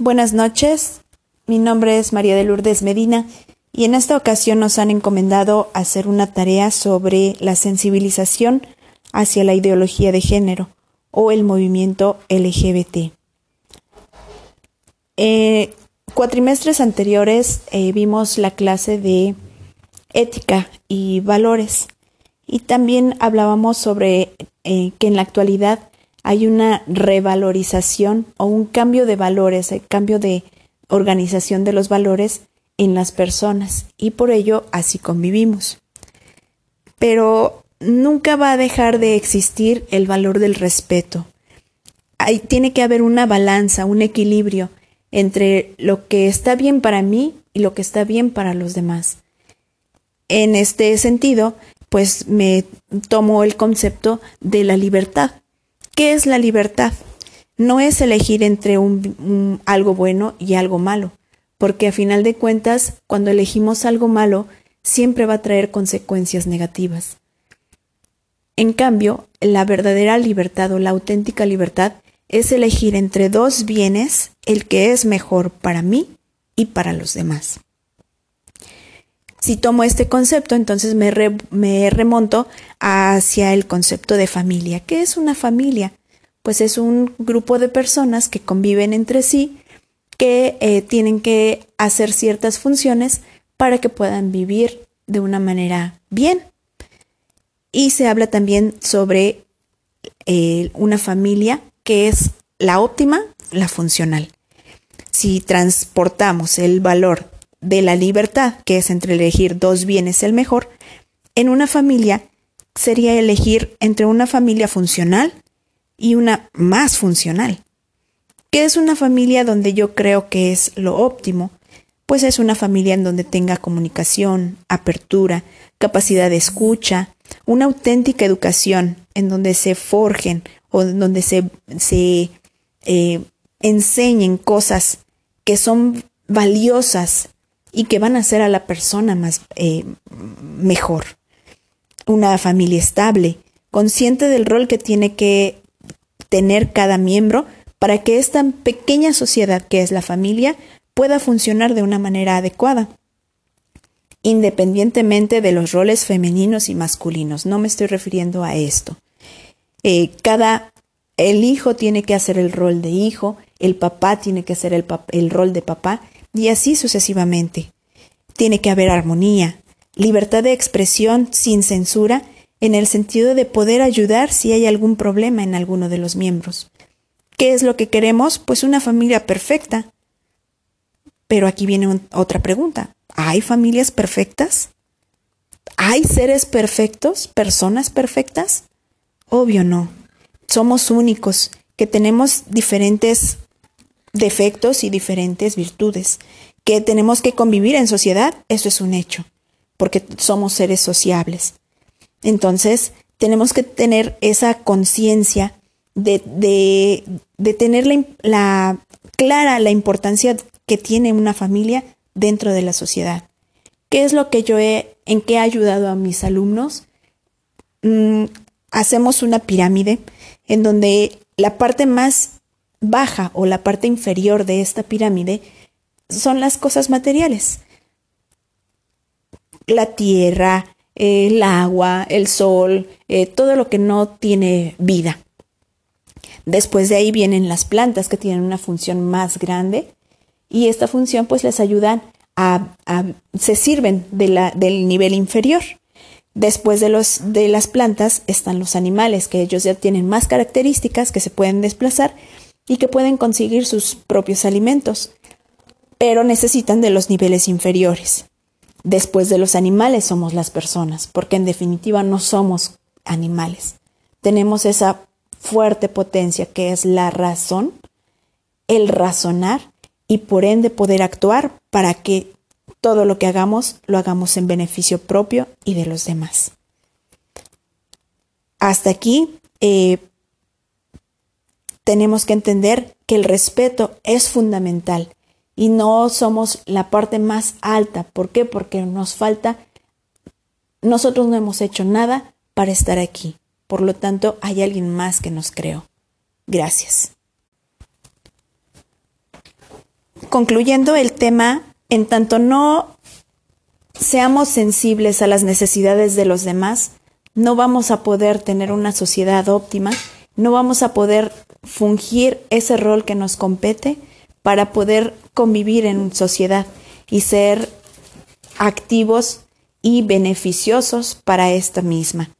Buenas noches, mi nombre es María de Lourdes Medina y en esta ocasión nos han encomendado hacer una tarea sobre la sensibilización hacia la ideología de género o el movimiento LGBT. Eh, cuatrimestres anteriores eh, vimos la clase de ética y valores y también hablábamos sobre eh, que en la actualidad hay una revalorización o un cambio de valores, el cambio de organización de los valores en las personas y por ello así convivimos. Pero nunca va a dejar de existir el valor del respeto. Hay, tiene que haber una balanza, un equilibrio entre lo que está bien para mí y lo que está bien para los demás. En este sentido, pues me tomo el concepto de la libertad. ¿Qué es la libertad? No es elegir entre algo bueno y algo malo, porque a final de cuentas, cuando elegimos algo malo, siempre va a traer consecuencias negativas. En cambio, la verdadera libertad o la auténtica libertad es elegir entre dos bienes el que es mejor para mí y para los demás. Si tomo este concepto, entonces me, remonto hacia el concepto de familia. ¿Qué es una familia? Pues es un grupo de personas que conviven entre sí, que eh, tienen que hacer ciertas funciones para que puedan vivir de una manera bien. Y se habla también sobre eh, una familia que es la óptima, la funcional. Si transportamos el valor de la libertad, que es entre elegir dos bienes el mejor, en una familia sería elegir entre una familia funcional y una más funcional. ¿Qué es una familia donde yo creo que es lo óptimo? Pues es una familia en donde tenga comunicación, apertura, capacidad de escucha, una auténtica educación, en donde se forjen o en donde se, se eh, enseñen cosas que son valiosas y que van a hacer a la persona más eh, mejor una familia estable, consciente del rol que tiene que tener cada miembro para que esta pequeña sociedad que es la familia pueda funcionar de una manera adecuada, independientemente de los roles femeninos y masculinos. No me estoy refiriendo a esto. Eh, cada el hijo tiene que hacer el rol de hijo, el papá tiene que hacer el, el rol de papá y así sucesivamente. Tiene que haber armonía, libertad de expresión sin censura en el sentido de poder ayudar si hay algún problema en alguno de los miembros. ¿Qué es lo que queremos? Pues una familia perfecta. Pero aquí viene otra pregunta. ¿Hay familias perfectas? ¿Hay seres perfectos? ¿Personas perfectas? Obvio no. Somos únicos, que tenemos diferentes defectos y diferentes virtudes, que tenemos que convivir en sociedad, eso es un hecho porque somos seres sociables. Entonces, tenemos que tener esa conciencia de, de, tener la, clara la importancia que tiene una familia dentro de la sociedad. ¿Qué es lo que yo he, en qué he ayudado a mis alumnos? Mm, hacemos una pirámide en donde la parte más baja o la parte inferior de esta pirámide son las cosas materiales la tierra, el agua, el sol, eh, todo lo que no tiene vida. Después de ahí vienen las plantas que tienen una función más grande y esta función pues les ayudan a, se sirven de la, del nivel inferior. Después de, los, de las plantas están los animales, que ellos ya tienen más características, que se pueden desplazar y que pueden conseguir sus propios alimentos, pero necesitan de los niveles inferiores. Después de los animales somos las personas, porque en definitiva no somos animales. Tenemos esa fuerte potencia que es la razón, el razonar y por ende poder actuar para que todo lo que hagamos lo hagamos en beneficio propio y de los demás. Hasta aquí eh, tenemos que entender que el respeto es fundamental y no somos la parte más alta. ¿Por qué? Porque nos falta, nosotros no hemos hecho nada para estar aquí. Por lo tanto, hay alguien más que nos creó. Gracias. concluyendo el tema, en tanto no seamos sensibles a las necesidades de los demás, no vamos a poder tener una sociedad óptima, no vamos a poder fungir ese rol que nos compete para poder convivir en sociedad y ser activos y beneficiosos para esta misma.